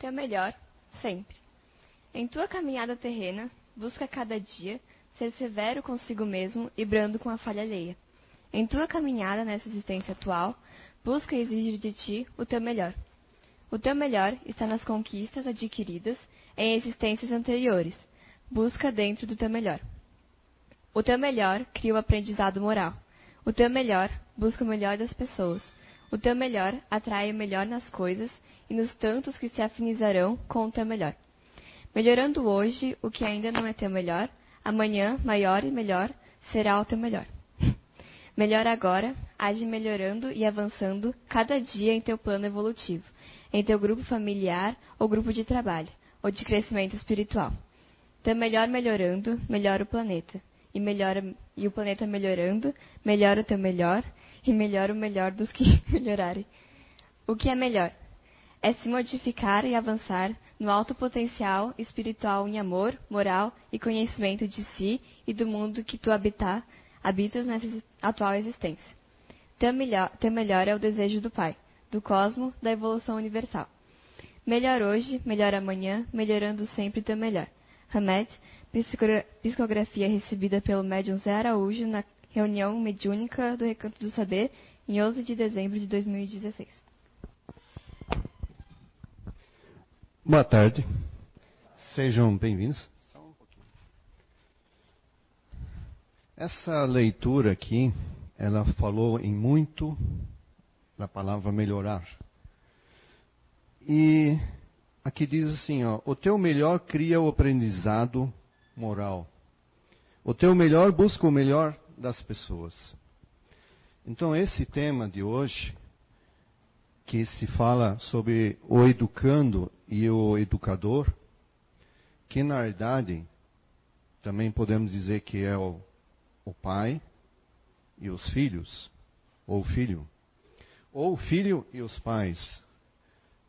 teu melhor, sempre. Em tua caminhada terrena, busca cada dia ser severo consigo mesmo e brando com a falha alheia. Em tua caminhada nessa existência atual, busca exigir de ti o teu melhor. O teu melhor está nas conquistas adquiridas em existências anteriores. Busca dentro do teu melhor. O teu melhor cria o aprendizado moral. O teu melhor busca o melhor das pessoas. O teu melhor atrai o melhor nas coisas e nos tantos que se afinizarão com o teu melhor. Melhorando hoje o que ainda não é teu melhor, amanhã, maior e melhor, será o teu melhor. Melhor agora, age melhorando e avançando cada dia em teu plano evolutivo, em teu grupo familiar ou grupo de trabalho, ou de crescimento espiritual. Teu melhor melhorando, melhora o planeta. E, melhora, e o planeta melhorando, melhora o teu melhor, e melhora o melhor dos que melhorarem. O que é melhor? É se modificar e avançar no alto potencial espiritual em amor, moral e conhecimento de si e do mundo que tu habitar, habitas nessa atual existência. Teu melhor, teu melhor é o desejo do Pai, do cosmo, da evolução universal. Melhor hoje, melhor amanhã, melhorando sempre teu melhor. Hamed, psicografia recebida pelo médium Zé Araújo na reunião mediúnica do Recanto do Saber, em 11 de dezembro de 2016. Boa tarde. Sejam bem-vindos. Essa leitura aqui, ela falou em muito da palavra melhorar. E aqui diz assim, ó, o teu melhor cria o aprendizado moral. O teu melhor busca o melhor das pessoas. Então esse tema de hoje, que se fala sobre o educando e o educador, que na verdade também podemos dizer que é o, o pai e os filhos, ou o filho, ou o filho e os pais.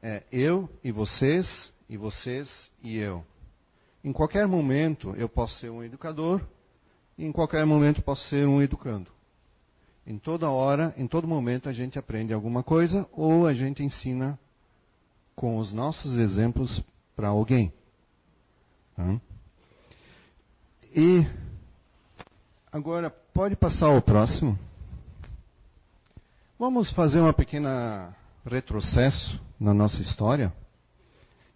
É eu e vocês, e vocês e eu. Em qualquer momento eu posso ser um educador, e em qualquer momento posso ser um educando. Em toda hora, em todo momento a gente aprende alguma coisa ou a gente ensina com os nossos exemplos para alguém. Tá? E agora pode passar ao próximo. Vamos fazer uma pequena retrocesso na nossa história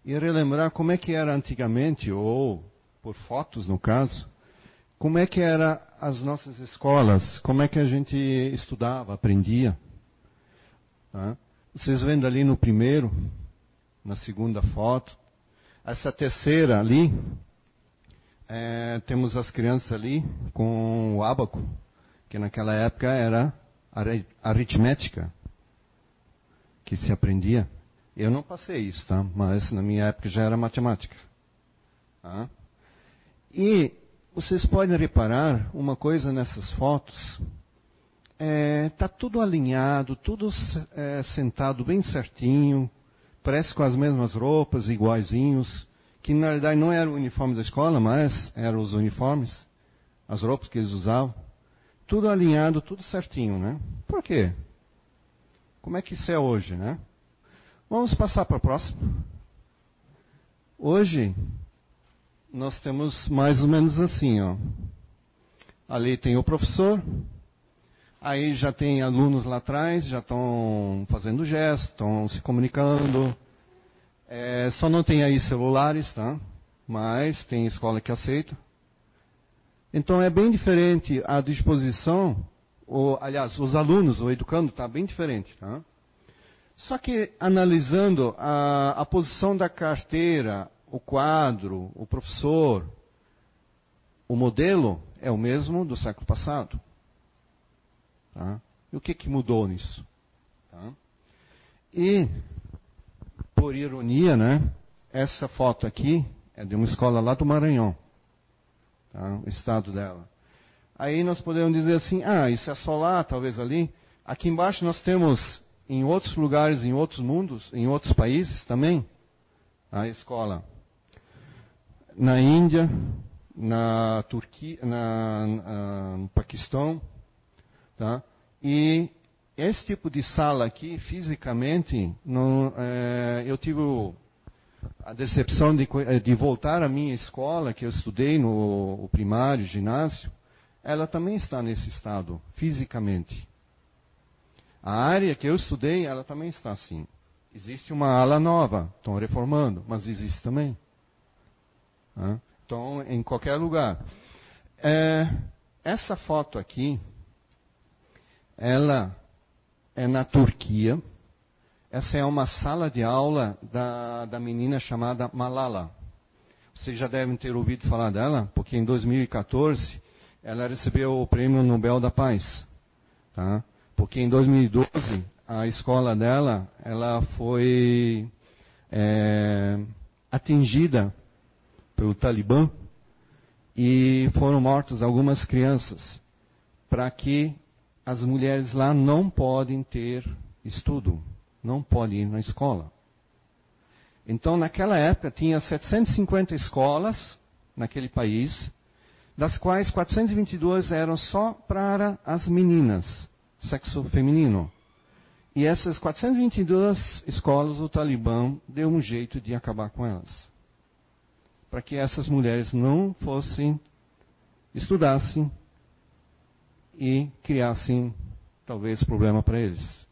e relembrar como é que era antigamente, ou por fotos no caso, como é que eram as nossas escolas, como é que a gente estudava, aprendia. Tá? Vocês vendo ali no primeiro, na segunda foto, essa terceira ali, é, temos as crianças ali com o ábaco, que naquela época era aritmética que se aprendia. Eu não passei isso, tá? Mas na minha época já era matemática. Tá? E vocês podem reparar uma coisa nessas fotos. Está é, tá tudo alinhado, tudo é, sentado bem certinho, parece com as mesmas roupas, iguaizinhos, que na verdade não era o uniforme da escola, mas eram os uniformes, as roupas que eles usavam. Tudo alinhado, tudo certinho, né? Por quê? Como é que isso é hoje, né? Vamos passar para o próximo. Hoje, nós temos mais ou menos assim, ó. Ali tem o professor, aí já tem alunos lá atrás, já estão fazendo gesto, estão se comunicando. É, só não tem aí celulares, tá? Mas tem escola que aceita. Então é bem diferente a disposição, ou, aliás, os alunos, o educando está bem diferente, tá? Só que analisando a, a posição da carteira, o quadro, o professor, o modelo é o mesmo do século passado. Tá? E o que, que mudou nisso? Tá? E, por ironia, né, essa foto aqui é de uma escola lá do Maranhão. Tá? O estado dela. Aí nós podemos dizer assim, ah, isso é só lá, talvez ali. Aqui embaixo nós temos em outros lugares, em outros mundos, em outros países também, a escola. Na Índia, na Turquia, na, na, no Paquistão, tá? E esse tipo de sala aqui, fisicamente, é, eu tive a decepção de, de, voltar à minha escola, que eu estudei no primário, ginásio, ela também está nesse estado, fisicamente. A área que eu estudei, ela também está assim. Existe uma ala nova, estão reformando, mas existe também. Então, em qualquer lugar. É, essa foto aqui, ela é na Turquia. Essa é uma sala de aula da, da menina chamada Malala. Vocês já devem ter ouvido falar dela, porque em 2014 ela recebeu o Prêmio Nobel da Paz. Tá? Porque em 2012 a escola dela ela foi é, atingida pelo Talibã e foram mortas algumas crianças para que as mulheres lá não podem ter estudo não pode ir na escola. Então, naquela época, tinha 750 escolas naquele país, das quais 422 eram só para as meninas, sexo feminino. E essas 422 escolas, o Talibã deu um jeito de acabar com elas. Para que essas mulheres não fossem, estudassem e criassem, talvez, problema para eles.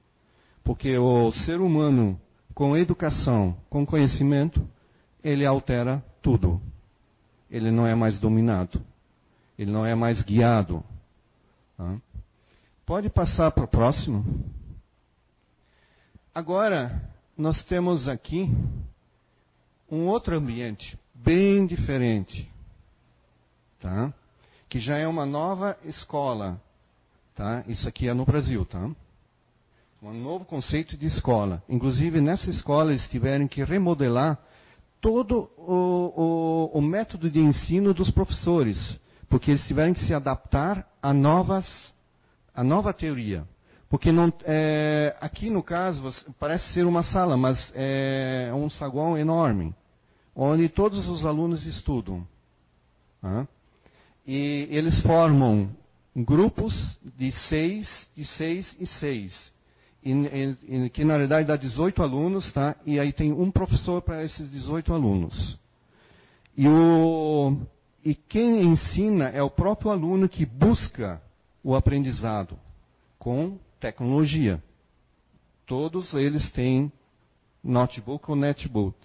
Porque o ser humano, com educação, com conhecimento, ele altera tudo. Ele não é mais dominado. Ele não é mais guiado. Tá? Pode passar para o próximo. Agora, nós temos aqui um outro ambiente, bem diferente. Tá? Que já é uma nova escola. Tá? Isso aqui é no Brasil, tá? um novo conceito de escola. Inclusive, nessa escola, eles tiveram que remodelar todo o, o, o método de ensino dos professores, porque eles tiveram que se adaptar a novas, a nova teoria. Porque não, é, aqui no caso parece ser uma sala, mas é um saguão enorme, onde todos os alunos estudam. Tá? E eles formam grupos de seis, de seis e seis e, que na realidade dá 18 alunos, tá? E aí tem um professor para esses 18 alunos. E, o, e quem ensina é o próprio aluno que busca o aprendizado com tecnologia. Todos eles têm notebook ou netbook.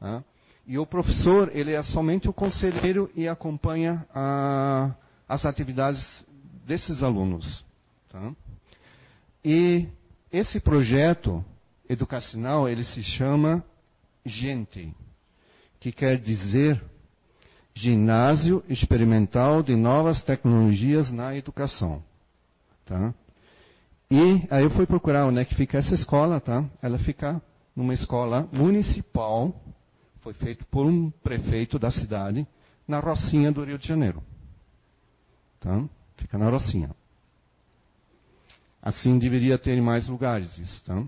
Tá? E o professor, ele é somente o conselheiro e acompanha a, as atividades desses alunos. Tá? E esse projeto educacional, ele se chama GENTE, que quer dizer Ginásio Experimental de Novas Tecnologias na Educação. Tá? E aí eu fui procurar onde é que fica essa escola, tá? Ela fica numa escola municipal, foi feito por um prefeito da cidade, na Rocinha do Rio de Janeiro. Tá? Fica na Rocinha. Assim deveria ter mais lugares isso. Tá?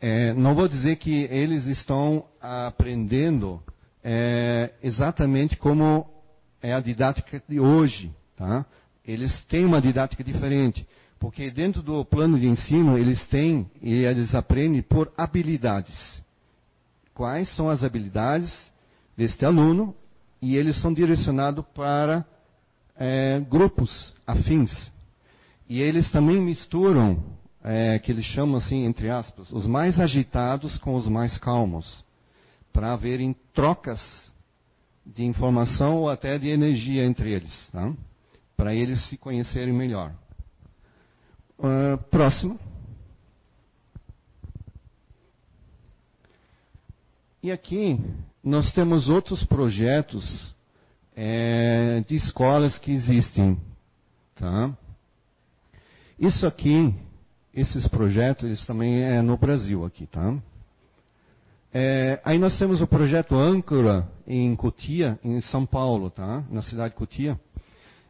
É, não vou dizer que eles estão aprendendo é, exatamente como é a didática de hoje. Tá? Eles têm uma didática diferente. Porque dentro do plano de ensino, eles têm, e eles aprendem por habilidades. Quais são as habilidades deste aluno? E eles são direcionados para é, grupos afins. E eles também misturam, é, que eles chamam assim, entre aspas, os mais agitados com os mais calmos, para haverem trocas de informação ou até de energia entre eles, tá? para eles se conhecerem melhor. Uh, próximo. E aqui nós temos outros projetos é, de escolas que existem. Tá? Isso aqui, esses projetos, eles também é no Brasil aqui, tá? É, aí nós temos o projeto Âncora em Cotia, em São Paulo, tá? Na cidade de Cotia.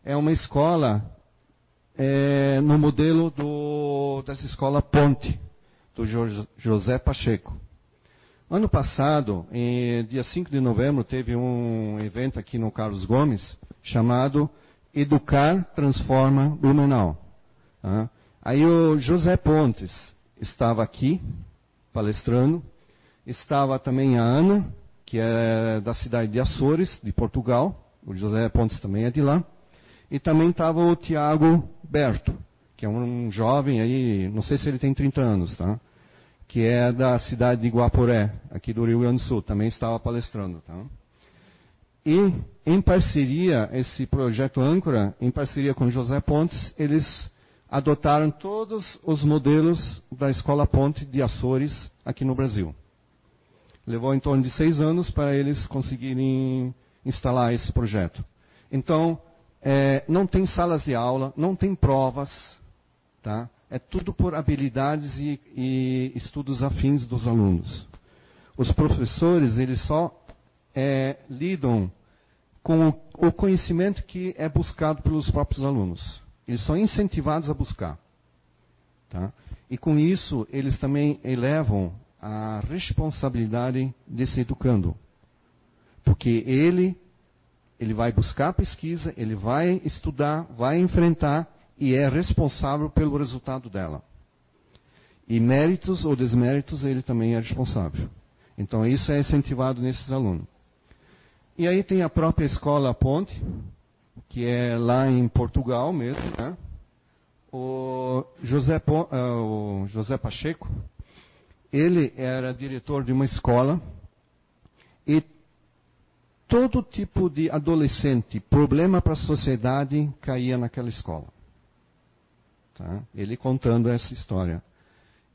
É uma escola é, no modelo do, dessa escola Ponte, do José Pacheco. Ano passado, em, dia 5 de novembro, teve um evento aqui no Carlos Gomes chamado Educar Transforma Blumenau. Aí o José Pontes estava aqui, palestrando, estava também a Ana, que é da cidade de Açores, de Portugal. O José Pontes também é de lá. E também estava o Tiago Berto, que é um jovem aí, não sei se ele tem 30 anos, tá? Que é da cidade de Guaporé, aqui do Rio Grande do Sul, também estava palestrando, tá? E, em parceria, esse projeto âncora, em parceria com José Pontes, eles adotaram todos os modelos da Escola Ponte de Açores aqui no Brasil. Levou em torno de seis anos para eles conseguirem instalar esse projeto. Então, é, não tem salas de aula, não tem provas, tá? É tudo por habilidades e, e estudos afins dos alunos. Os professores, eles só é, lidam com o, o conhecimento que é buscado pelos próprios alunos. Eles são incentivados a buscar. Tá? E com isso, eles também elevam a responsabilidade desse educando. Porque ele, ele vai buscar pesquisa, ele vai estudar, vai enfrentar e é responsável pelo resultado dela. E méritos ou desméritos, ele também é responsável. Então, isso é incentivado nesses alunos. E aí tem a própria escola Ponte, que é lá em Portugal mesmo, né? O José, uh, o José Pacheco, ele era diretor de uma escola e todo tipo de adolescente, problema para a sociedade, caía naquela escola. Tá? Ele contando essa história.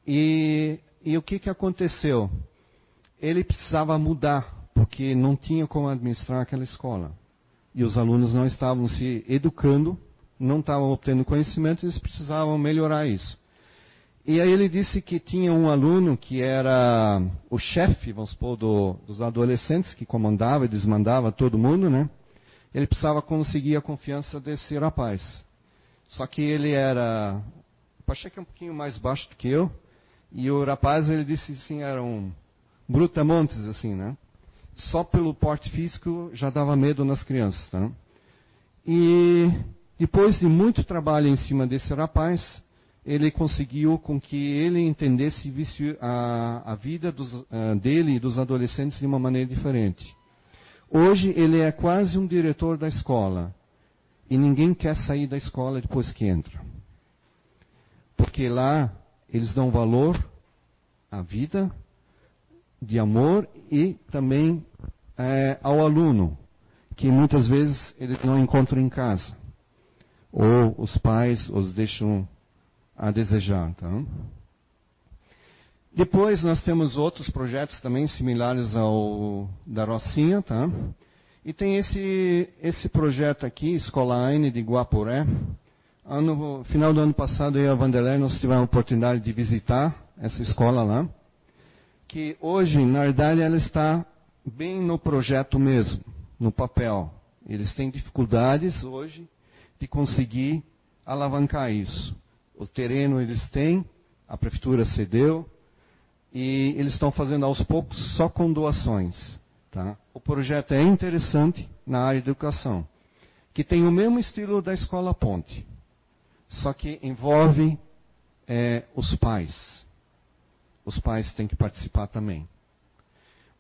E, e o que, que aconteceu? Ele precisava mudar porque não tinha como administrar aquela escola. E os alunos não estavam se educando, não estavam obtendo conhecimento, eles precisavam melhorar isso. E aí ele disse que tinha um aluno que era o chefe, vamos supor, do, dos adolescentes, que comandava e desmandava todo mundo, né? Ele precisava conseguir a confiança desse rapaz. Só que ele era, achei que é um pouquinho mais baixo do que eu, e o rapaz, ele disse assim, era um brutamontes, assim, né? só pelo porte físico já dava medo nas crianças. Tá? E depois de muito trabalho em cima desse rapaz, ele conseguiu com que ele entendesse a, a vida dos, uh, dele e dos adolescentes de uma maneira diferente. Hoje ele é quase um diretor da escola. E ninguém quer sair da escola depois que entra. Porque lá eles dão valor à vida, de amor e também é, ao aluno, que muitas vezes eles não encontram em casa. Ou os pais os deixam a desejar. Tá? Depois nós temos outros projetos também similares ao da Rocinha. Tá? E tem esse, esse projeto aqui, Escola Aine de Guaporé. Ano, final do ano passado, eu e a Vanderlei, nós tivemos a oportunidade de visitar essa escola lá que hoje, na verdade, ela está bem no projeto mesmo, no papel. Eles têm dificuldades hoje de conseguir alavancar isso. O terreno eles têm, a prefeitura cedeu, e eles estão fazendo aos poucos só com doações. Tá? O projeto é interessante na área de educação, que tem o mesmo estilo da Escola Ponte, só que envolve é, os pais os pais têm que participar também.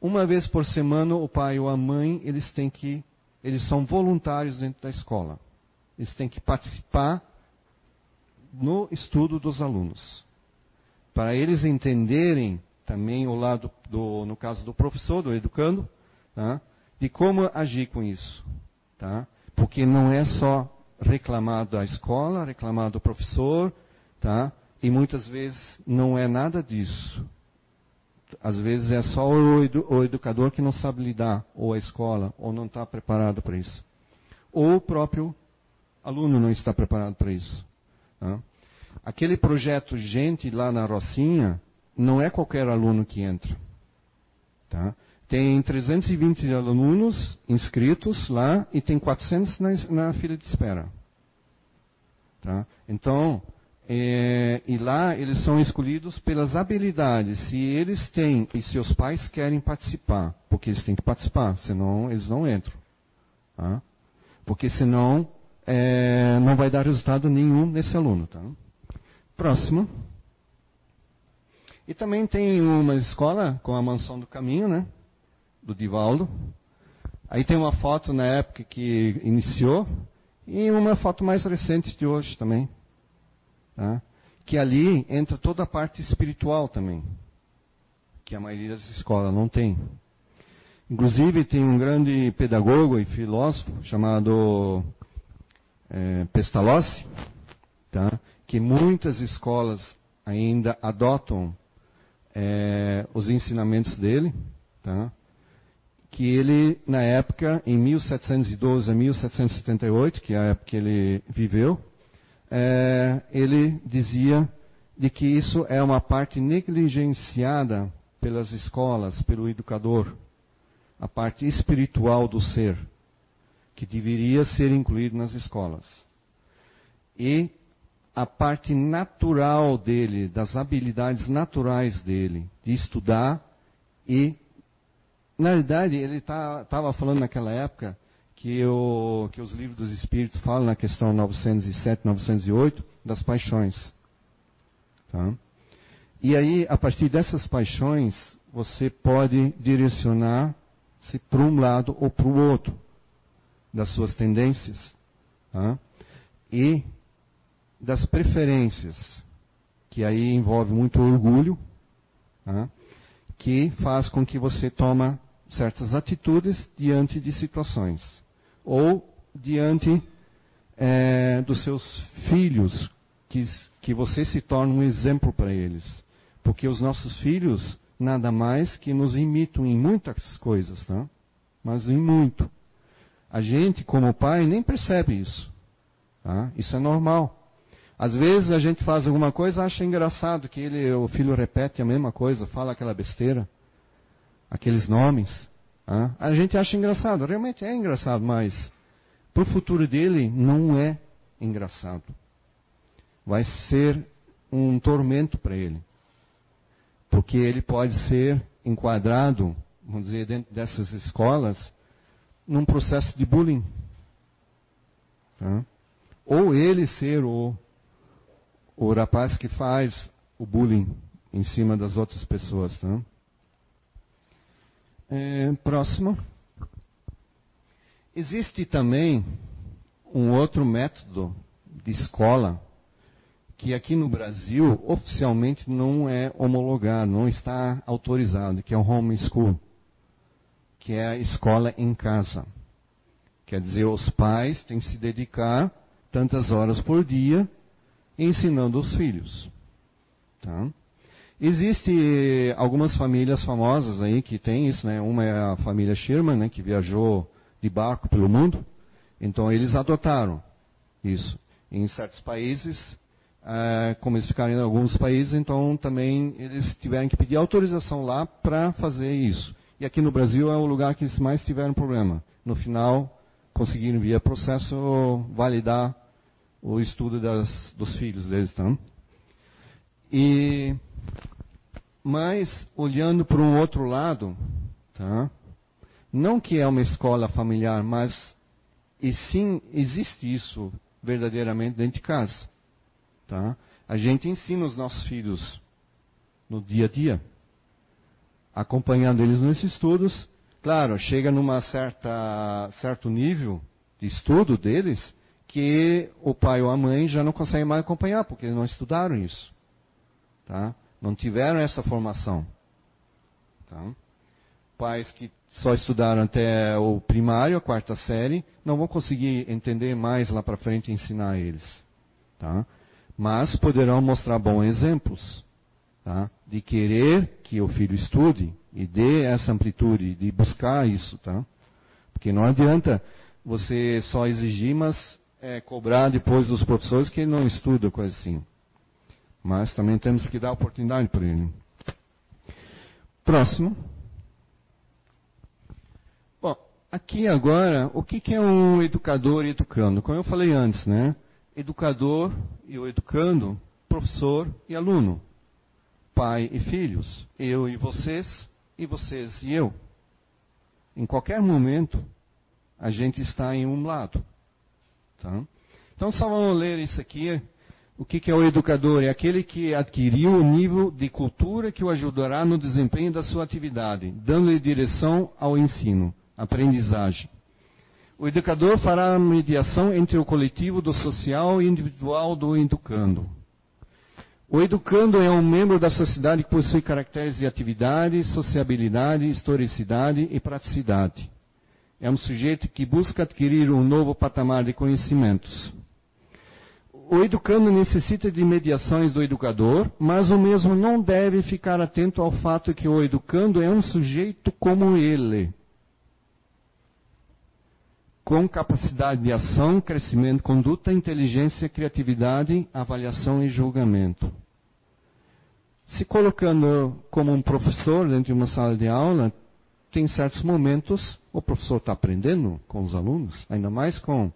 Uma vez por semana, o pai ou a mãe, eles têm que, eles são voluntários dentro da escola. Eles têm que participar no estudo dos alunos. Para eles entenderem também o lado, do, no caso do professor, do educando, tá? de como agir com isso. Tá? Porque não é só reclamar da escola, reclamar do professor, tá? E muitas vezes não é nada disso. Às vezes é só o, edu o educador que não sabe lidar, ou a escola, ou não está preparado para isso. Ou o próprio aluno não está preparado para isso. Tá? Aquele projeto Gente lá na Rocinha, não é qualquer aluno que entra. Tá? Tem 320 alunos inscritos lá e tem 400 na, na fila de espera. Tá? Então, é, e lá eles são escolhidos pelas habilidades. Se eles têm e seus pais querem participar, porque eles têm que participar, senão eles não entram. Tá? Porque senão é, não vai dar resultado nenhum nesse aluno. Tá? Próximo. E também tem uma escola com a Mansão do Caminho, né? Do Divaldo. Aí tem uma foto na época que iniciou e uma foto mais recente de hoje também. Tá? Que ali entra toda a parte espiritual também. Que a maioria das escolas não tem. Inclusive tem um grande pedagogo e filósofo chamado é, Pestalozzi, tá? que muitas escolas ainda adotam é, os ensinamentos dele, tá? Que ele, na época, em 1712 a 1778, que é a época que ele viveu, é, ele dizia de que isso é uma parte negligenciada pelas escolas, pelo educador a parte espiritual do ser, que deveria ser incluído nas escolas. E a parte natural dele, das habilidades naturais dele, de estudar e, na verdade, ele estava tá, falando naquela época que, o, que os livros dos Espíritos falam na questão 907, 908, das paixões. Tá? E aí, a partir dessas paixões, você pode direcionar se para um lado ou para o outro das suas tendências tá? e das preferências, que aí envolve muito orgulho, tá? que faz com que você toma certas atitudes diante de situações ou diante é, dos seus filhos, que, que você se torna um exemplo para eles. Porque os nossos filhos nada mais que nos imitam em muitas coisas, tá? mas em muito. A gente, como pai, nem percebe isso. Tá? Isso é normal. Às vezes a gente faz alguma coisa, acha engraçado que ele, o filho repete a mesma coisa, fala aquela besteira, aqueles nomes. A gente acha engraçado, realmente é engraçado, mas para o futuro dele não é engraçado. Vai ser um tormento para ele porque ele pode ser enquadrado, vamos dizer, dentro dessas escolas, num processo de bullying. Tá? Ou ele ser o, o rapaz que faz o bullying em cima das outras pessoas. Tá? É, próximo. Existe também um outro método de escola que aqui no Brasil oficialmente não é homologado, não está autorizado, que é o homeschool, que é a escola em casa. Quer dizer, os pais têm que se dedicar tantas horas por dia ensinando os filhos. Tá? Existe algumas famílias famosas aí que tem isso, né? Uma é a família Sherman, né, que viajou de barco pelo mundo. Então eles adotaram isso. Em certos países Uh, como eles ficaram em alguns países, então também eles tiveram que pedir autorização lá para fazer isso. E aqui no Brasil é o lugar que eles mais tiveram problema. No final, conseguiram via processo validar o estudo das, dos filhos deles. Tá? E, mas, olhando para um outro lado, tá? não que é uma escola familiar, mas e sim existe isso verdadeiramente dentro de casa. Tá? A gente ensina os nossos filhos no dia a dia, acompanhando eles nesses estudos. Claro, chega numa certa certo nível de estudo deles que o pai ou a mãe já não conseguem mais acompanhar porque não estudaram isso, tá? Não tiveram essa formação. Tá? Pais que só estudaram até o primário, a quarta série, não vão conseguir entender mais lá para frente e ensinar eles. Tá? mas poderão mostrar bons exemplos tá? de querer que o filho estude e dê essa amplitude de buscar isso, tá? Porque não adianta você só exigir, mas é, cobrar depois dos professores que ele não estuda, coisa assim. Mas também temos que dar oportunidade para ele. Próximo. Bom, aqui agora, o que, que é um educador educando? Como eu falei antes, né? educador e o educando, professor e aluno, pai e filhos, eu e vocês, e vocês e eu. Em qualquer momento, a gente está em um lado. Tá? Então, só vamos ler isso aqui. O que, é o educador? É aquele que adquiriu o nível de cultura que o ajudará no desempenho da sua atividade, dando-lhe direção ao ensino, aprendizagem. O educador fará a mediação entre o coletivo do social e individual do educando. O educando é um membro da sociedade que possui caracteres de atividade, sociabilidade, historicidade e praticidade. É um sujeito que busca adquirir um novo patamar de conhecimentos. O educando necessita de mediações do educador, mas o mesmo não deve ficar atento ao fato que o educando é um sujeito como ele, com capacidade de ação, crescimento, conduta, inteligência, criatividade, avaliação e julgamento. Se colocando como um professor dentro de uma sala de aula, tem certos momentos o professor está aprendendo com os alunos, ainda mais com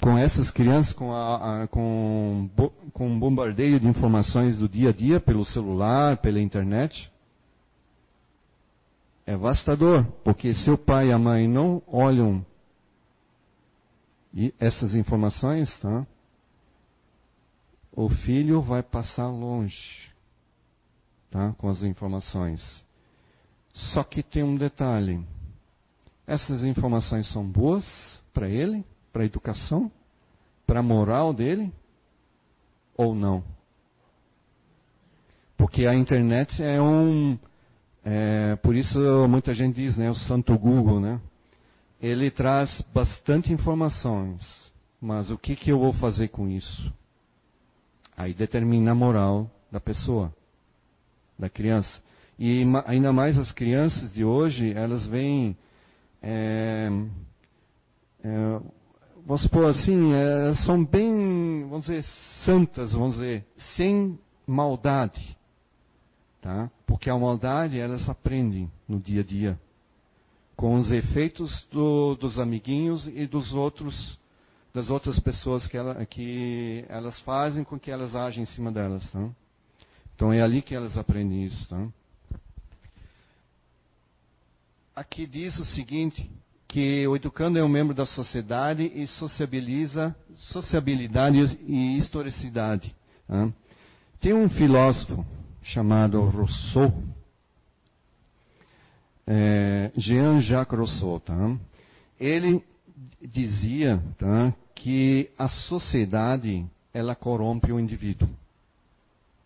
com essas crianças, com, a, a, com, com um bombardeio de informações do dia a dia pelo celular, pela internet, é vastador, porque se o pai e a mãe não olham essas informações, tá? o filho vai passar longe tá? com as informações. Só que tem um detalhe: essas informações são boas para ele? Para a educação, para a moral dele, ou não? Porque a internet é um. É, por isso muita gente diz, né? O santo Google, né? Ele traz bastante informações, mas o que, que eu vou fazer com isso? Aí determina a moral da pessoa, da criança. E ainda mais as crianças de hoje, elas vêm. É, é, vamos supor assim, é, são bem, vamos dizer, santas, vamos dizer, sem maldade. Tá? Porque a maldade elas aprendem no dia a dia. Com os efeitos do, dos amiguinhos e dos outros, das outras pessoas que, ela, que elas fazem com que elas agem em cima delas. Tá? Então é ali que elas aprendem isso. Tá? Aqui diz o seguinte, que o educando é um membro da sociedade e sociabiliza sociabilidade e historicidade. Tá? Tem um filósofo chamado Rousseau, é, Jean-Jacques Rousseau, tá? ele dizia tá, que a sociedade ela corrompe o indivíduo.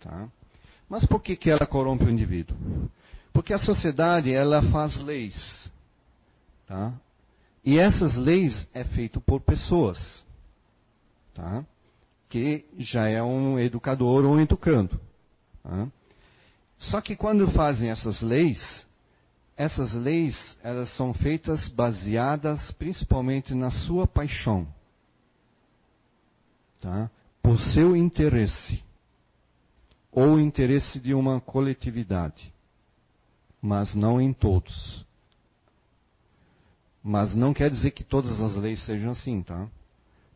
Tá? Mas por que, que ela corrompe o indivíduo? Porque a sociedade ela faz leis. Tá? E essas leis é feito por pessoas, tá? que já é um educador ou um educando. Tá? Só que quando fazem essas leis, essas leis elas são feitas baseadas principalmente na sua paixão, tá? por seu interesse ou interesse de uma coletividade, mas não em todos. Mas não quer dizer que todas as leis sejam assim, tá?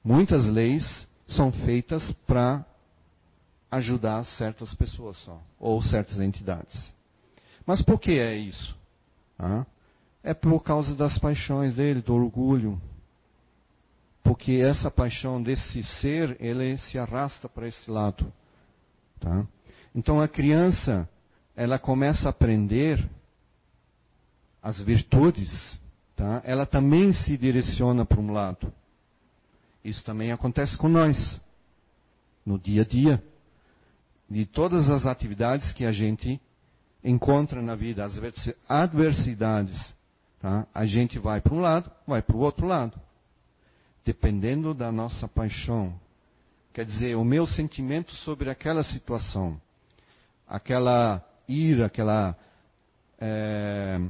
Muitas leis são feitas para ajudar certas pessoas só, ou certas entidades. Mas por que é isso? É por causa das paixões dele, do orgulho. Porque essa paixão desse ser, ele se arrasta para esse lado. Tá? Então a criança, ela começa a aprender as virtudes tá? ela também se direciona para um lado. Isso também acontece com nós, no dia a dia. De todas as atividades que a gente encontra na vida, as adversidades, tá? a gente vai para um lado, vai para o outro lado. Dependendo da nossa paixão. Quer dizer, o meu sentimento sobre aquela situação, aquela ira, aquela. É,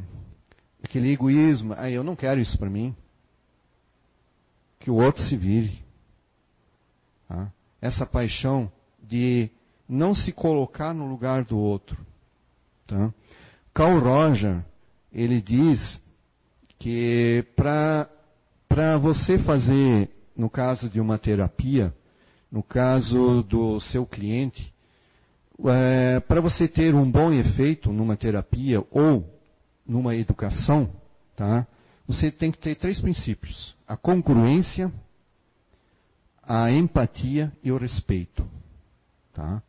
aquele egoísmo, ah, eu não quero isso para mim. Que o outro se vire. Tá? Essa paixão de não se colocar no lugar do outro. Tá? Carl Roger, ele diz que para você fazer, no caso de uma terapia, no caso do seu cliente, é, para você ter um bom efeito numa terapia ou numa educação, tá? Você tem que ter três princípios: a congruência, a empatia e o respeito. Tá?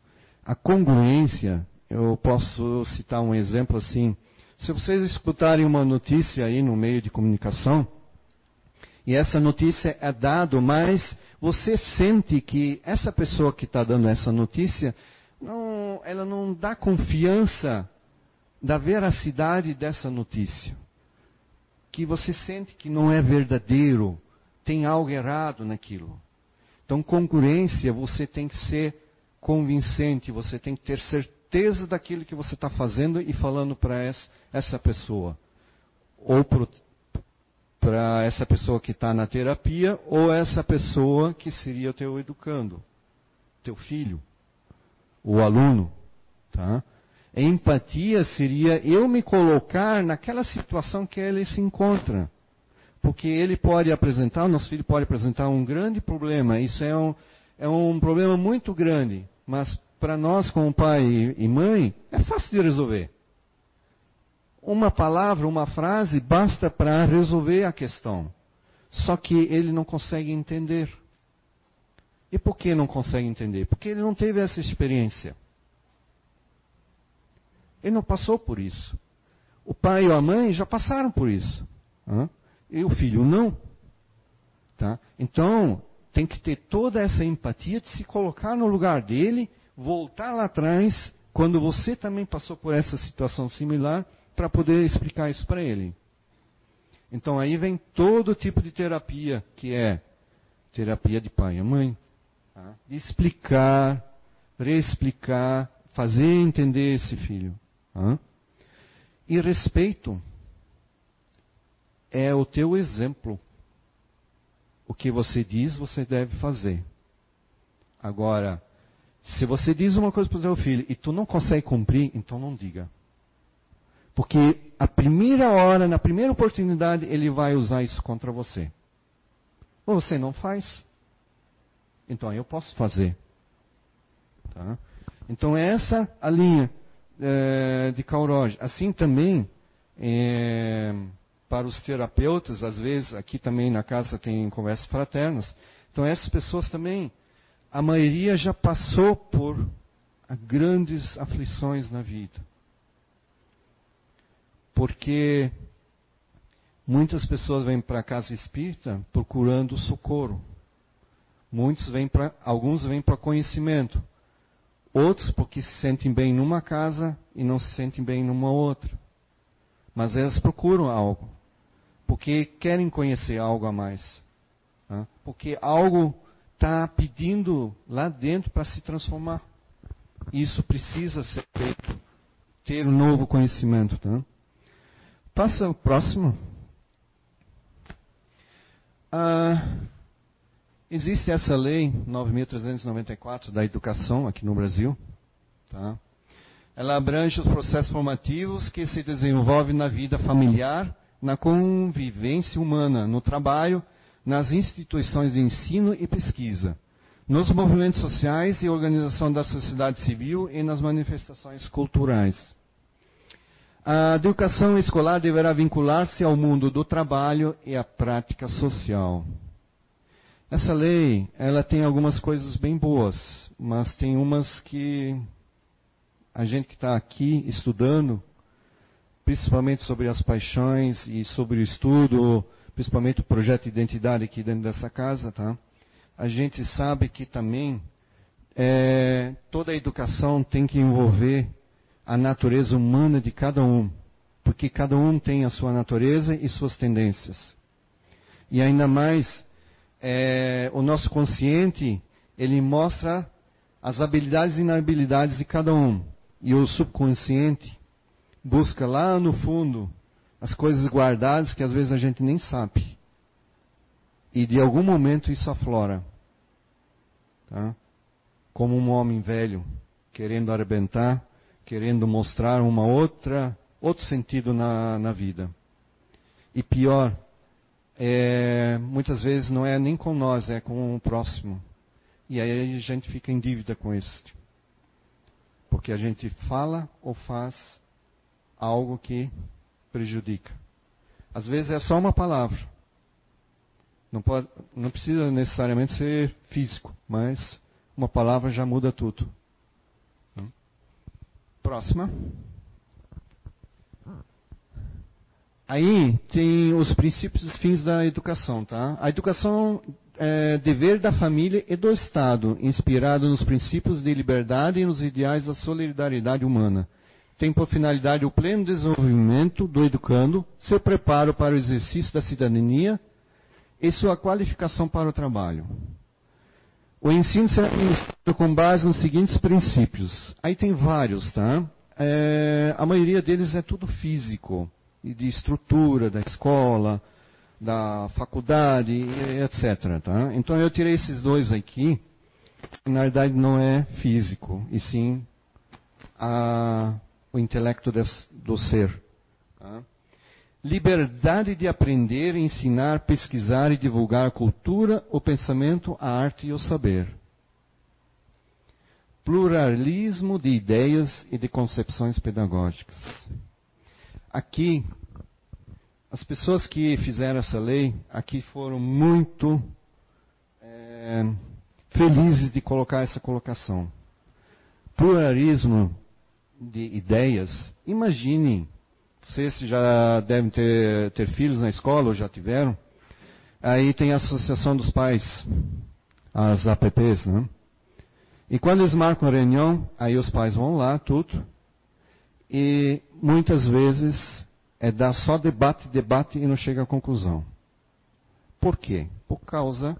A congruência, eu posso citar um exemplo assim. Se vocês escutarem uma notícia aí no meio de comunicação, e essa notícia é dada, mas você sente que essa pessoa que está dando essa notícia, não, ela não dá confiança da veracidade dessa notícia. Que você sente que não é verdadeiro, tem algo errado naquilo. Então, concorrência, você tem que ser convincente, você tem que ter certeza daquilo que você está fazendo e falando para essa, pessoa. Ou para essa pessoa que está na terapia, ou essa pessoa que seria o teu educando, teu filho, o aluno. Tá? Empatia seria eu me colocar naquela situação que ele se encontra. Porque ele pode apresentar, o nosso filho pode apresentar um grande problema. Isso é um, é um problema muito grande. Mas para nós, como pai e mãe, é fácil de resolver. Uma palavra, uma frase basta para resolver a questão. Só que ele não consegue entender. E por que não consegue entender? Porque ele não teve essa experiência. Ele não passou por isso. O pai e a mãe já passaram por isso. E o filho não. Tá? Então, tem que ter toda essa empatia de se colocar no lugar dele, voltar lá atrás, quando você também passou por essa situação similar, para poder explicar isso para ele. Então aí vem todo tipo de terapia, que é terapia de pai e mãe. Tá? Explicar, reexplicar, fazer entender esse filho. E respeito é o teu exemplo. O que você diz, você deve fazer. Agora, se você diz uma coisa para o teu filho e tu não consegue cumprir, então não diga. Porque a primeira hora, na primeira oportunidade, ele vai usar isso contra você. Ou você não faz. Então eu posso fazer. Tá? Então essa a linha é, de Kauroj. Assim também, é, para os terapeutas, às vezes, aqui também na casa tem conversas fraternas. Então, essas pessoas também, a maioria já passou por grandes aflições na vida. Porque muitas pessoas vêm para a casa espírita procurando socorro. Muitos vêm para, alguns vêm para conhecimento. Outros porque se sentem bem numa casa e não se sentem bem numa outra. Mas elas procuram algo. Porque querem conhecer algo a mais. Tá? Porque algo está pedindo lá dentro para se transformar. Isso precisa ser feito. Ter um novo conhecimento. Tá? Passa o próximo. Ah, Existe essa lei 9.394 da educação aqui no Brasil. Tá? Ela abrange os processos formativos que se desenvolvem na vida familiar, na convivência humana, no trabalho, nas instituições de ensino e pesquisa, nos movimentos sociais e organização da sociedade civil e nas manifestações culturais. A educação escolar deverá vincular-se ao mundo do trabalho e à prática social. Essa lei, ela tem algumas coisas bem boas, mas tem umas que a gente que está aqui estudando, principalmente sobre as paixões e sobre o estudo, principalmente o projeto de identidade aqui dentro dessa casa, tá? A gente sabe que também é, toda a educação tem que envolver a natureza humana de cada um, porque cada um tem a sua natureza e suas tendências. E ainda mais é, o nosso consciente, ele mostra as habilidades e inabilidades de cada um. E o subconsciente busca lá no fundo as coisas guardadas que às vezes a gente nem sabe. E de algum momento isso aflora. Tá? Como um homem velho querendo arrebentar, querendo mostrar uma outra outro sentido na, na vida. E pior, é, muitas vezes não é nem com nós, é com o próximo. E aí a gente fica em dívida com isso. Porque a gente fala ou faz algo que prejudica. Às vezes é só uma palavra. Não, pode, não precisa necessariamente ser físico, mas uma palavra já muda tudo. Próxima. Aí tem os princípios e fins da educação, tá? A educação é dever da família e do Estado, inspirado nos princípios de liberdade e nos ideais da solidariedade humana. Tem por finalidade o pleno desenvolvimento do educando, seu preparo para o exercício da cidadania e sua qualificação para o trabalho. O ensino será ministrado com base nos seguintes princípios. Aí tem vários, tá? É, a maioria deles é tudo físico de estrutura da escola, da faculdade, etc. Tá? Então eu tirei esses dois aqui, que na verdade não é físico, e sim a, o intelecto des, do ser. Tá? Liberdade de aprender, ensinar, pesquisar e divulgar a cultura, o pensamento, a arte e o saber. Pluralismo de ideias e de concepções pedagógicas. Aqui, as pessoas que fizeram essa lei aqui foram muito é, felizes de colocar essa colocação. Pluralismo de ideias. Imaginem, vocês já devem ter, ter filhos na escola ou já tiveram. Aí tem a Associação dos Pais, as APPs, né? E quando eles marcam a reunião, aí os pais vão lá, tudo, e muitas vezes é dar só debate, debate e não chega à conclusão. Por quê? Por causa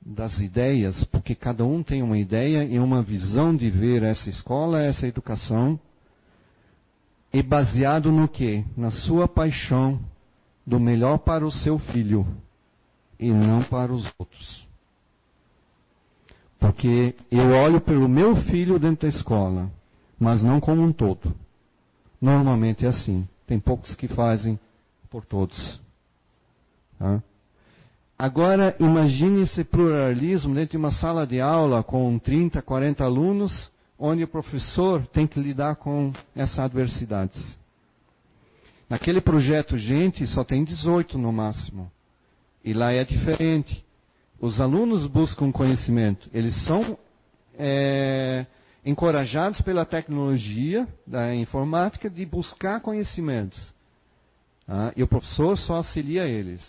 das ideias, porque cada um tem uma ideia e uma visão de ver essa escola, essa educação, e baseado no quê? Na sua paixão do melhor para o seu filho e não para os outros. Porque eu olho pelo meu filho dentro da escola mas não como um todo. Normalmente é assim. Tem poucos que fazem por todos. Tá? Agora, imagine esse pluralismo dentro de uma sala de aula com 30, 40 alunos, onde o professor tem que lidar com essas adversidades. Naquele projeto, gente, só tem 18 no máximo. E lá é diferente. Os alunos buscam conhecimento. Eles são é, encorajados pela tecnologia da informática de buscar conhecimentos. Ah, e o professor só auxilia eles.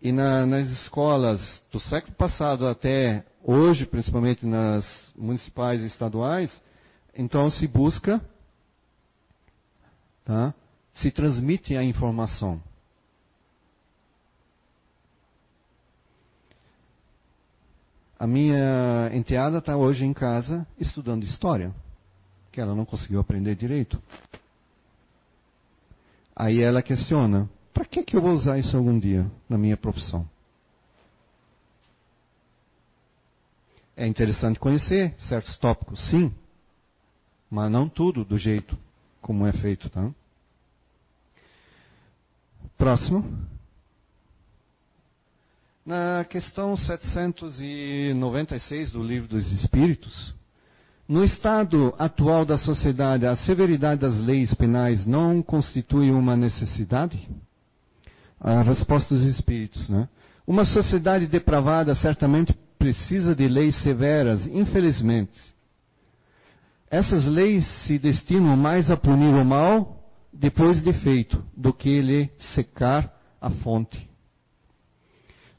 E na, nas escolas do século passado até hoje, principalmente nas municipais e estaduais, então se busca, tá, se transmite a informação. A minha enteada está hoje em casa estudando história, que ela não conseguiu aprender direito. Aí ela questiona: para que, que eu vou usar isso algum dia na minha profissão? É interessante conhecer certos tópicos, sim, mas não tudo do jeito como é feito, tá? Próximo. Na questão 796 do Livro dos Espíritos, no estado atual da sociedade, a severidade das leis penais não constitui uma necessidade? A resposta dos Espíritos, né? Uma sociedade depravada certamente precisa de leis severas, infelizmente. Essas leis se destinam mais a punir o mal depois de feito, do que lhe secar a fonte.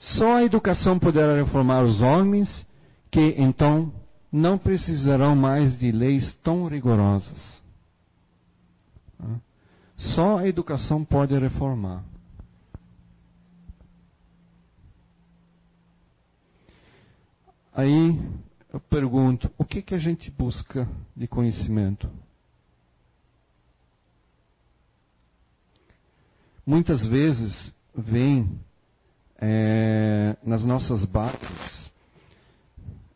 Só a educação poderá reformar os homens, que então não precisarão mais de leis tão rigorosas. Só a educação pode reformar. Aí eu pergunto: o que, que a gente busca de conhecimento? Muitas vezes vem é, nas nossas bases,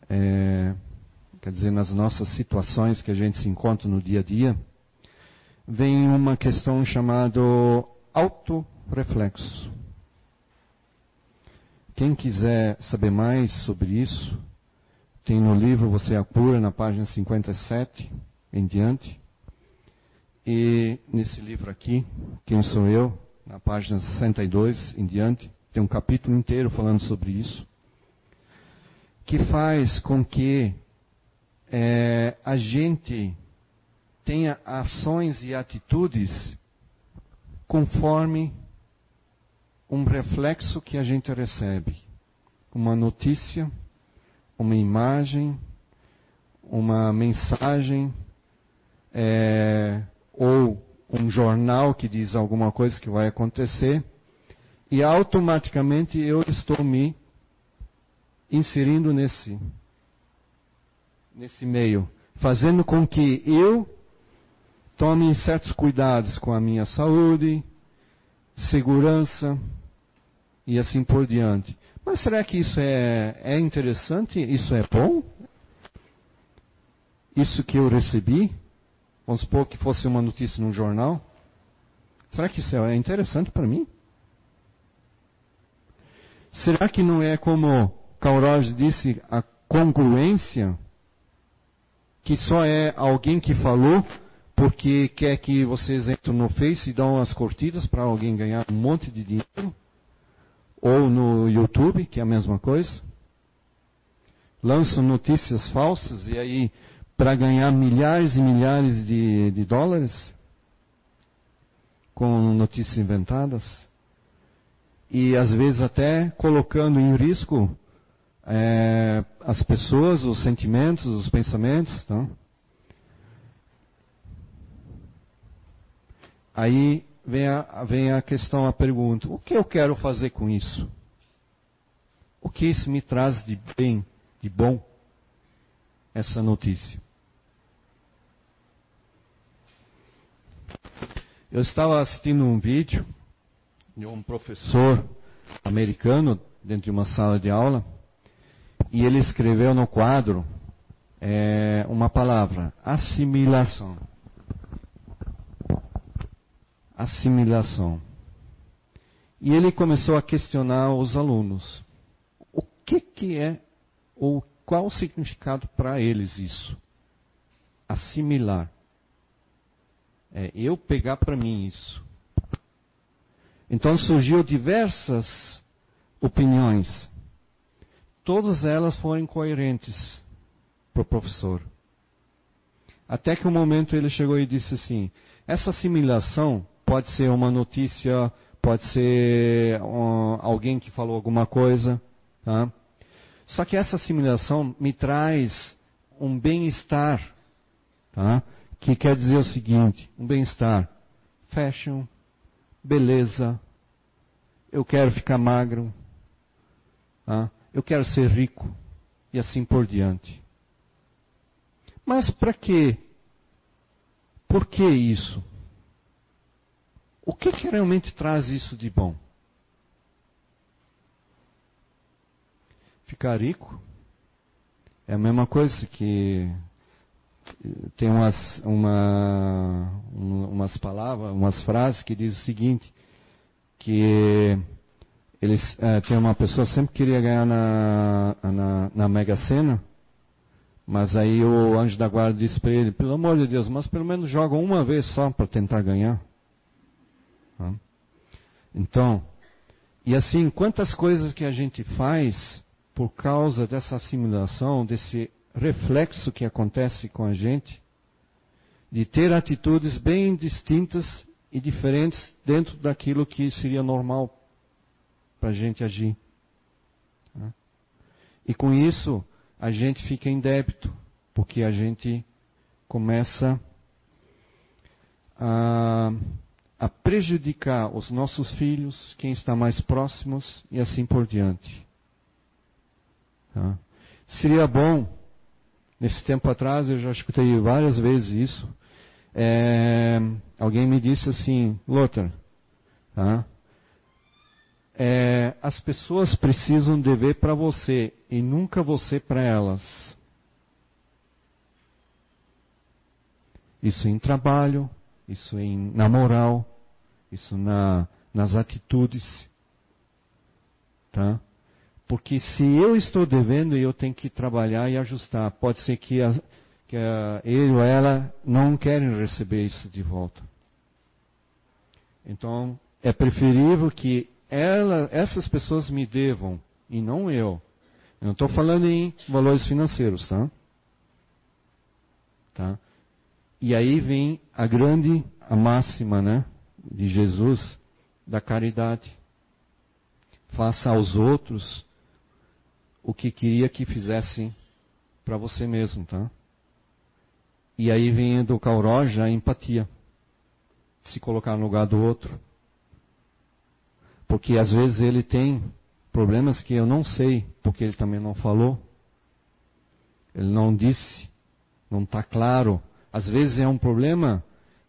é, quer dizer, nas nossas situações que a gente se encontra no dia a dia, vem uma questão chamada autorreflexo. Quem quiser saber mais sobre isso, tem no livro Você Apura, na página 57 em diante. E nesse livro aqui, Quem Sou Eu, na página 62 em diante, tem um capítulo inteiro falando sobre isso, que faz com que é, a gente tenha ações e atitudes conforme um reflexo que a gente recebe. Uma notícia, uma imagem, uma mensagem, é, ou um jornal que diz alguma coisa que vai acontecer, e automaticamente eu estou me inserindo nesse, nesse meio, fazendo com que eu tome certos cuidados com a minha saúde, segurança e assim por diante. Mas será que isso é, é interessante? Isso é bom? Isso que eu recebi? Vamos supor que fosse uma notícia num jornal. Será que isso é interessante para mim? Será que não é como Cauroj disse, a congruência? Que só é alguém que falou porque quer que vocês entrem no Face e dão as curtidas para alguém ganhar um monte de dinheiro? Ou no YouTube, que é a mesma coisa? Lançam notícias falsas e aí para ganhar milhares e milhares de, de dólares com notícias inventadas e às vezes até colocando em risco é, as pessoas, os sentimentos, os pensamentos. Tá? Aí vem a, vem a questão, a pergunta: o que eu quero fazer com isso? O que isso me traz de bem, de bom, essa notícia? Eu estava assistindo um vídeo de um professor americano dentro de uma sala de aula e ele escreveu no quadro é, uma palavra: assimilação. Assimilação. E ele começou a questionar os alunos: o que, que é, ou qual o significado para eles isso? Assimilar. É eu pegar para mim isso. Então surgiu diversas opiniões. Todas elas foram coerentes para o professor. Até que um momento ele chegou e disse assim: essa assimilação pode ser uma notícia, pode ser um, alguém que falou alguma coisa, tá? Só que essa assimilação me traz um bem-estar, tá? que quer dizer o seguinte: um bem-estar, fashion, beleza, eu quero ficar magro, tá? eu quero ser rico, e assim por diante. Mas para quê? Por que isso? O que, que realmente traz isso de bom? Ficar rico é a mesma coisa que tem umas, uma, umas palavras, umas frases que diz o seguinte, que eles é, tem uma pessoa sempre queria ganhar na, na, na Mega Sena, mas aí o anjo da guarda disse para ele, pelo amor de Deus, mas pelo menos joga uma vez só para tentar ganhar. Então, e assim, quantas coisas que a gente faz por causa dessa assimilação, desse reflexo que acontece com a gente de ter atitudes bem distintas e diferentes dentro daquilo que seria normal para a gente agir. Né? E com isso, a gente fica em débito, porque a gente começa a, a prejudicar os nossos filhos, quem está mais próximos e assim por diante. Tá? Seria bom Nesse tempo atrás, eu já escutei várias vezes isso. É, alguém me disse assim, Lothar, tá? é, as pessoas precisam dever para você e nunca você para elas. Isso em trabalho, isso em, na moral, isso na, nas atitudes. Tá? Porque se eu estou devendo, eu tenho que trabalhar e ajustar. Pode ser que, a, que a, ele ou ela não querem receber isso de volta. Então, é preferível que ela, essas pessoas me devam, e não eu. Eu não estou falando em valores financeiros, tá? tá? E aí vem a grande, a máxima, né, de Jesus, da caridade. Faça aos outros o que queria que fizessem para você mesmo, tá? E aí vem do Kauroja a empatia. Se colocar no lugar do outro. Porque às vezes ele tem problemas que eu não sei, porque ele também não falou. Ele não disse, não está claro. Às vezes é um problema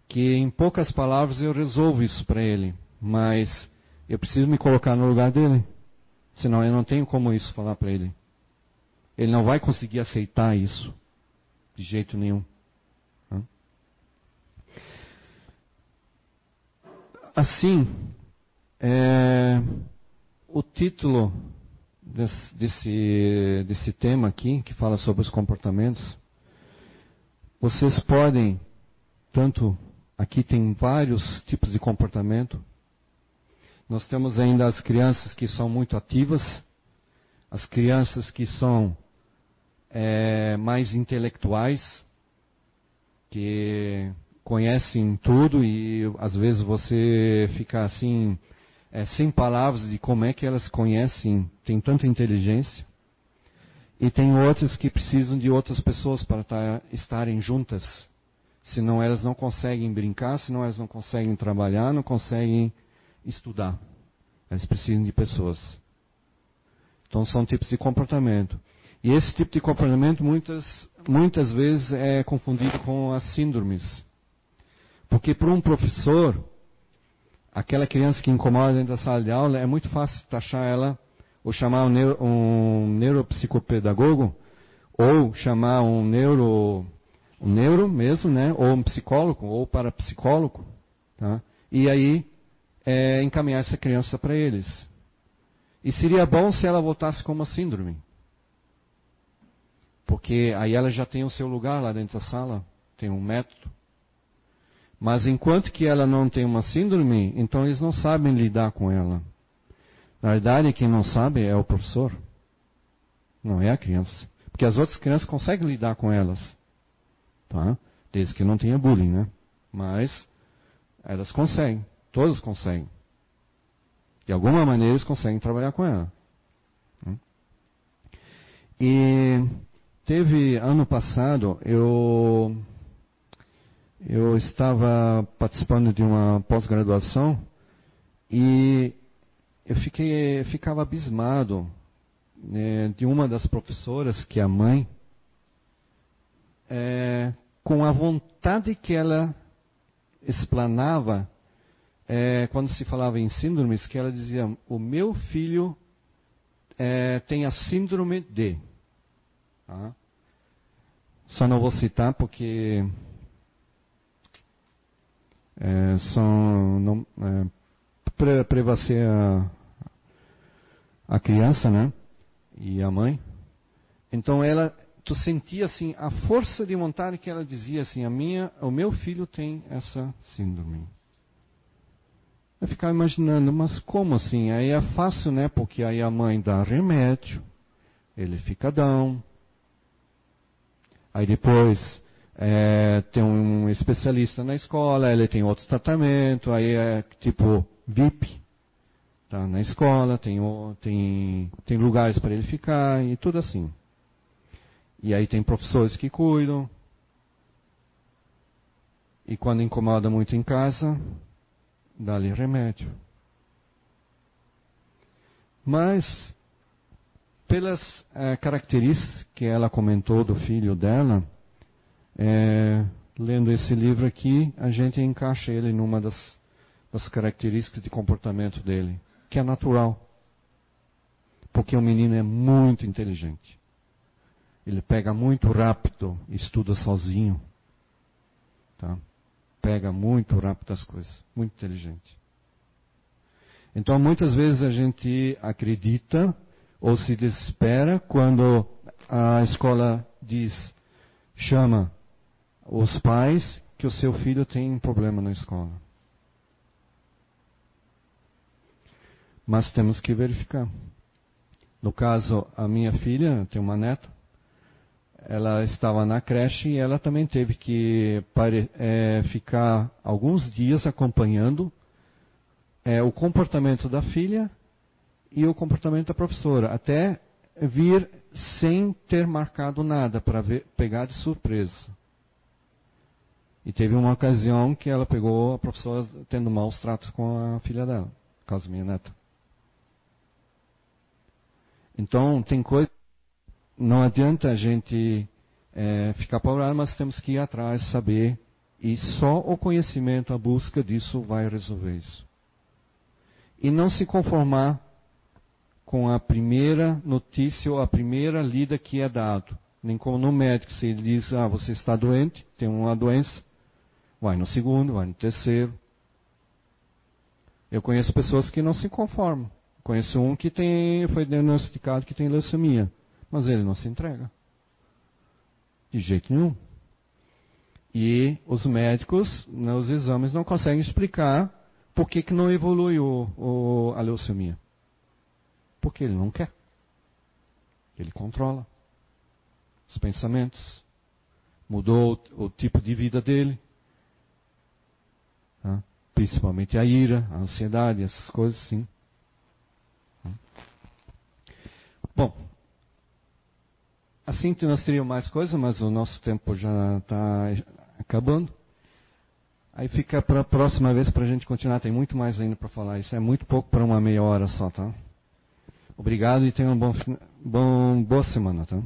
que em poucas palavras eu resolvo isso para ele, mas eu preciso me colocar no lugar dele. Senão eu não tenho como isso falar para ele. Ele não vai conseguir aceitar isso de jeito nenhum. Assim, é, o título desse, desse, desse tema aqui, que fala sobre os comportamentos, vocês podem, tanto aqui tem vários tipos de comportamento. Nós temos ainda as crianças que são muito ativas, as crianças que são é, mais intelectuais, que conhecem tudo e às vezes você fica assim, é, sem palavras de como é que elas conhecem, tem tanta inteligência. E tem outras que precisam de outras pessoas para tar, estarem juntas. Senão elas não conseguem brincar, senão elas não conseguem trabalhar, não conseguem estudar. Elas precisam de pessoas. Então são tipos de comportamento. E esse tipo de comportamento muitas, muitas vezes é confundido com as síndromes. Porque para um professor, aquela criança que incomoda dentro da sala de aula, é muito fácil taxar ela, ou chamar um, neuro, um neuropsicopedagogo, ou chamar um neuro, um neuro mesmo, né? ou um psicólogo, ou parapsicólogo, tá? e aí é, encaminhar essa criança para eles. E seria bom se ela voltasse com uma síndrome. Porque aí ela já tem o seu lugar lá dentro da sala, tem um método. Mas enquanto que ela não tem uma síndrome, então eles não sabem lidar com ela. Na verdade, quem não sabe é o professor. Não é a criança. Porque as outras crianças conseguem lidar com elas. Tá? Desde que não tenha bullying, né? Mas elas conseguem. Todas conseguem. De alguma maneira eles conseguem trabalhar com ela. E Teve ano passado, eu, eu estava participando de uma pós-graduação e eu fiquei, ficava abismado né, de uma das professoras, que é a mãe, é, com a vontade que ela explanava é, quando se falava em síndromes, que ela dizia: o meu filho é, tem a síndrome de. Tá? Só não vou citar porque é, são não, é, a, a criança, né? E a mãe. Então ela, tu sentia assim a força de vontade que ela dizia assim, a minha, o meu filho tem essa síndrome. Eu ficava imaginando, mas como assim? Aí é fácil, né? Porque aí a mãe dá remédio, ele fica down, Aí depois é, tem um especialista na escola, ele tem outro tratamento, aí é tipo VIP, tá na escola, tem, tem, tem lugares para ele ficar e tudo assim. E aí tem professores que cuidam. E quando incomoda muito em casa, dá-lhe remédio. Mas pelas é, características que ela comentou do filho dela, é, lendo esse livro aqui, a gente encaixa ele numa das, das características de comportamento dele, que é natural. Porque o menino é muito inteligente. Ele pega muito rápido, estuda sozinho. Tá? Pega muito rápido as coisas. Muito inteligente. Então, muitas vezes a gente acredita ou se desespera quando a escola diz, chama os pais que o seu filho tem um problema na escola. Mas temos que verificar. No caso, a minha filha, tem uma neta, ela estava na creche e ela também teve que pare, é, ficar alguns dias acompanhando é, o comportamento da filha e o comportamento da professora, até vir sem ter marcado nada para pegar de surpresa. E teve uma ocasião que ela pegou a professora tendo maus tratos com a filha dela, caso minha neta. Então, tem coisa. Não adianta a gente é, ficar apavorado, mas temos que ir atrás, saber. E só o conhecimento, a busca disso vai resolver isso. E não se conformar com a primeira notícia ou a primeira lida que é dado. Nem como no médico, se ele diz, ah, você está doente, tem uma doença, vai no segundo, vai no terceiro. Eu conheço pessoas que não se conformam. Conheço um que tem, foi diagnosticado que tem leucemia, mas ele não se entrega. De jeito nenhum. E os médicos, nos exames, não conseguem explicar por que, que não evolui o, o, a leucemia. Porque ele não quer. Ele controla os pensamentos. Mudou o, o tipo de vida dele. Principalmente a ira, a ansiedade, essas coisas sim. Bom, assim que nós teríamos mais coisas, mas o nosso tempo já está acabando. Aí fica para a próxima vez para a gente continuar. Tem muito mais ainda para falar. Isso é muito pouco para uma meia hora só, tá? Obrigado e tenha uma bom, bom, boa semana, tá?